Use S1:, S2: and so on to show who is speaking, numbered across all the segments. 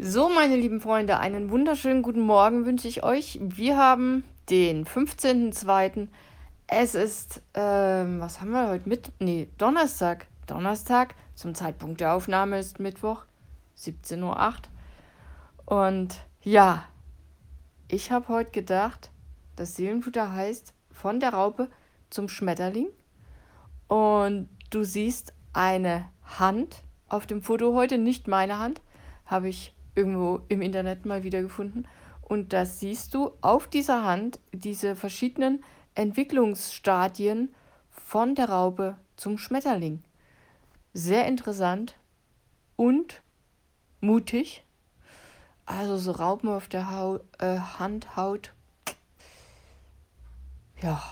S1: So, meine lieben Freunde, einen wunderschönen guten Morgen wünsche ich euch. Wir haben den 15.02. Es ist, ähm, was haben wir heute mit? Nee, Donnerstag. Donnerstag. Zum Zeitpunkt der Aufnahme ist Mittwoch, 17.08 Uhr. Und ja, ich habe heute gedacht, das Seelenfutter heißt von der Raupe zum Schmetterling. Und du siehst eine Hand auf dem Foto heute, nicht meine Hand, habe ich irgendwo im Internet mal wieder gefunden. Und da siehst du auf dieser Hand diese verschiedenen Entwicklungsstadien von der Raupe zum Schmetterling. Sehr interessant und mutig. Also so Raupen auf der Haut, äh, Hand, Haut. Ja,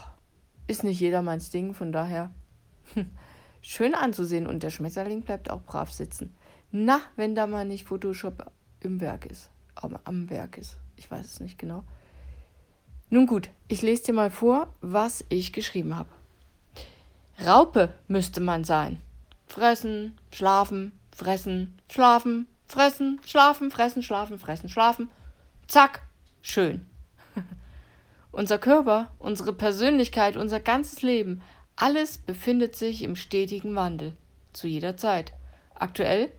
S1: ist nicht jedermanns Ding, von daher schön anzusehen. Und der Schmetterling bleibt auch brav sitzen. Na, wenn da mal nicht Photoshop im Werk ist. Aber am Werk ist. Ich weiß es nicht genau. Nun gut, ich lese dir mal vor, was ich geschrieben habe. Raupe müsste man sein. Fressen, schlafen, fressen, schlafen, fressen, schlafen, fressen, schlafen, fressen, schlafen. Zack, schön. unser Körper, unsere Persönlichkeit, unser ganzes Leben, alles befindet sich im stetigen Wandel. Zu jeder Zeit. Aktuell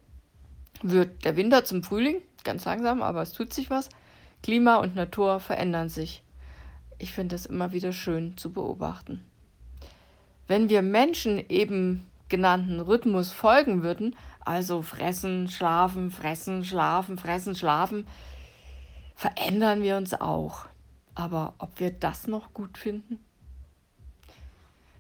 S1: wird der Winter zum Frühling, ganz langsam, aber es tut sich was. Klima und Natur verändern sich. Ich finde es immer wieder schön zu beobachten. Wenn wir Menschen eben genannten Rhythmus folgen würden, also fressen, schlafen, fressen, schlafen, fressen, schlafen, verändern wir uns auch. Aber ob wir das noch gut finden?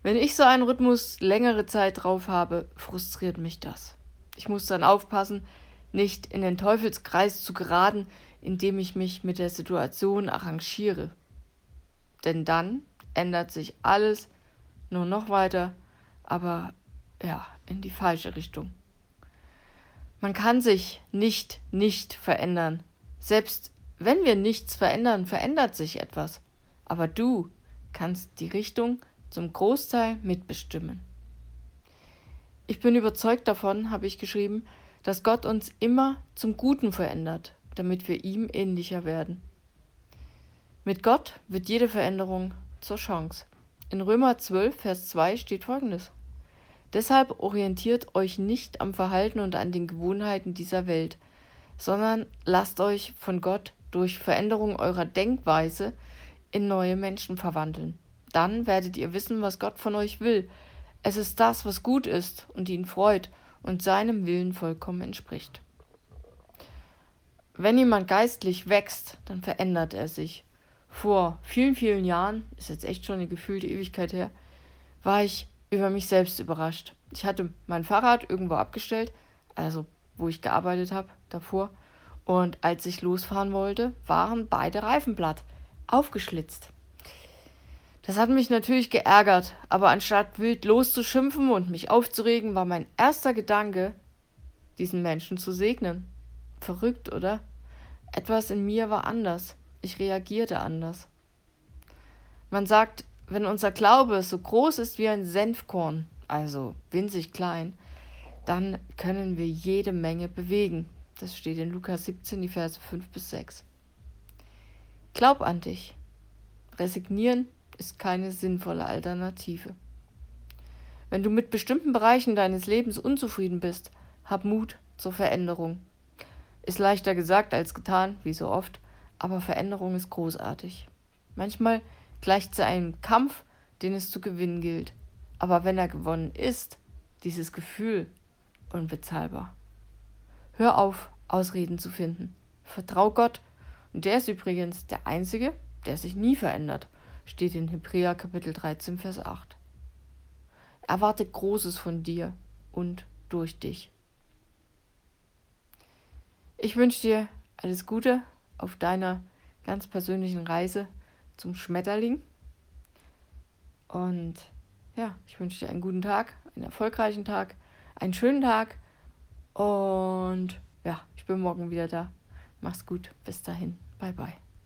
S1: Wenn ich so einen Rhythmus längere Zeit drauf habe, frustriert mich das. Ich muss dann aufpassen, nicht in den Teufelskreis zu geraten, indem ich mich mit der Situation arrangiere. Denn dann ändert sich alles nur noch weiter, aber ja, in die falsche Richtung. Man kann sich nicht nicht verändern. Selbst wenn wir nichts verändern, verändert sich etwas. Aber du kannst die Richtung zum Großteil mitbestimmen. Ich bin überzeugt davon, habe ich geschrieben, dass Gott uns immer zum Guten verändert, damit wir ihm ähnlicher werden. Mit Gott wird jede Veränderung zur Chance. In Römer 12, Vers 2 steht folgendes. Deshalb orientiert euch nicht am Verhalten und an den Gewohnheiten dieser Welt, sondern lasst euch von Gott durch Veränderung eurer Denkweise in neue Menschen verwandeln. Dann werdet ihr wissen, was Gott von euch will. Es ist das, was gut ist und ihn freut und seinem Willen vollkommen entspricht. Wenn jemand geistlich wächst, dann verändert er sich. Vor vielen, vielen Jahren, ist jetzt echt schon eine gefühlte Ewigkeit her, war ich über mich selbst überrascht. Ich hatte mein Fahrrad irgendwo abgestellt, also wo ich gearbeitet habe davor, und als ich losfahren wollte, waren beide Reifen platt, aufgeschlitzt. Das hat mich natürlich geärgert, aber anstatt wild loszuschimpfen und mich aufzuregen, war mein erster Gedanke, diesen Menschen zu segnen. Verrückt, oder? Etwas in mir war anders. Ich reagierte anders. Man sagt, wenn unser Glaube so groß ist wie ein Senfkorn, also winzig klein, dann können wir jede Menge bewegen. Das steht in Lukas 17, die Verse 5 bis 6. Glaub an dich. Resignieren ist keine sinnvolle Alternative. Wenn du mit bestimmten Bereichen deines Lebens unzufrieden bist, hab Mut zur Veränderung. Ist leichter gesagt als getan, wie so oft, aber Veränderung ist großartig. Manchmal gleicht sie einem Kampf, den es zu gewinnen gilt. Aber wenn er gewonnen ist, dieses Gefühl unbezahlbar. Hör auf, Ausreden zu finden. Vertrau Gott. Und der ist übrigens der Einzige, der sich nie verändert steht in Hebräer Kapitel 13, Vers 8. Erwarte Großes von dir und durch dich. Ich wünsche dir alles Gute auf deiner ganz persönlichen Reise zum Schmetterling. Und ja, ich wünsche dir einen guten Tag, einen erfolgreichen Tag, einen schönen Tag. Und ja, ich bin morgen wieder da. Mach's gut. Bis dahin. Bye, bye.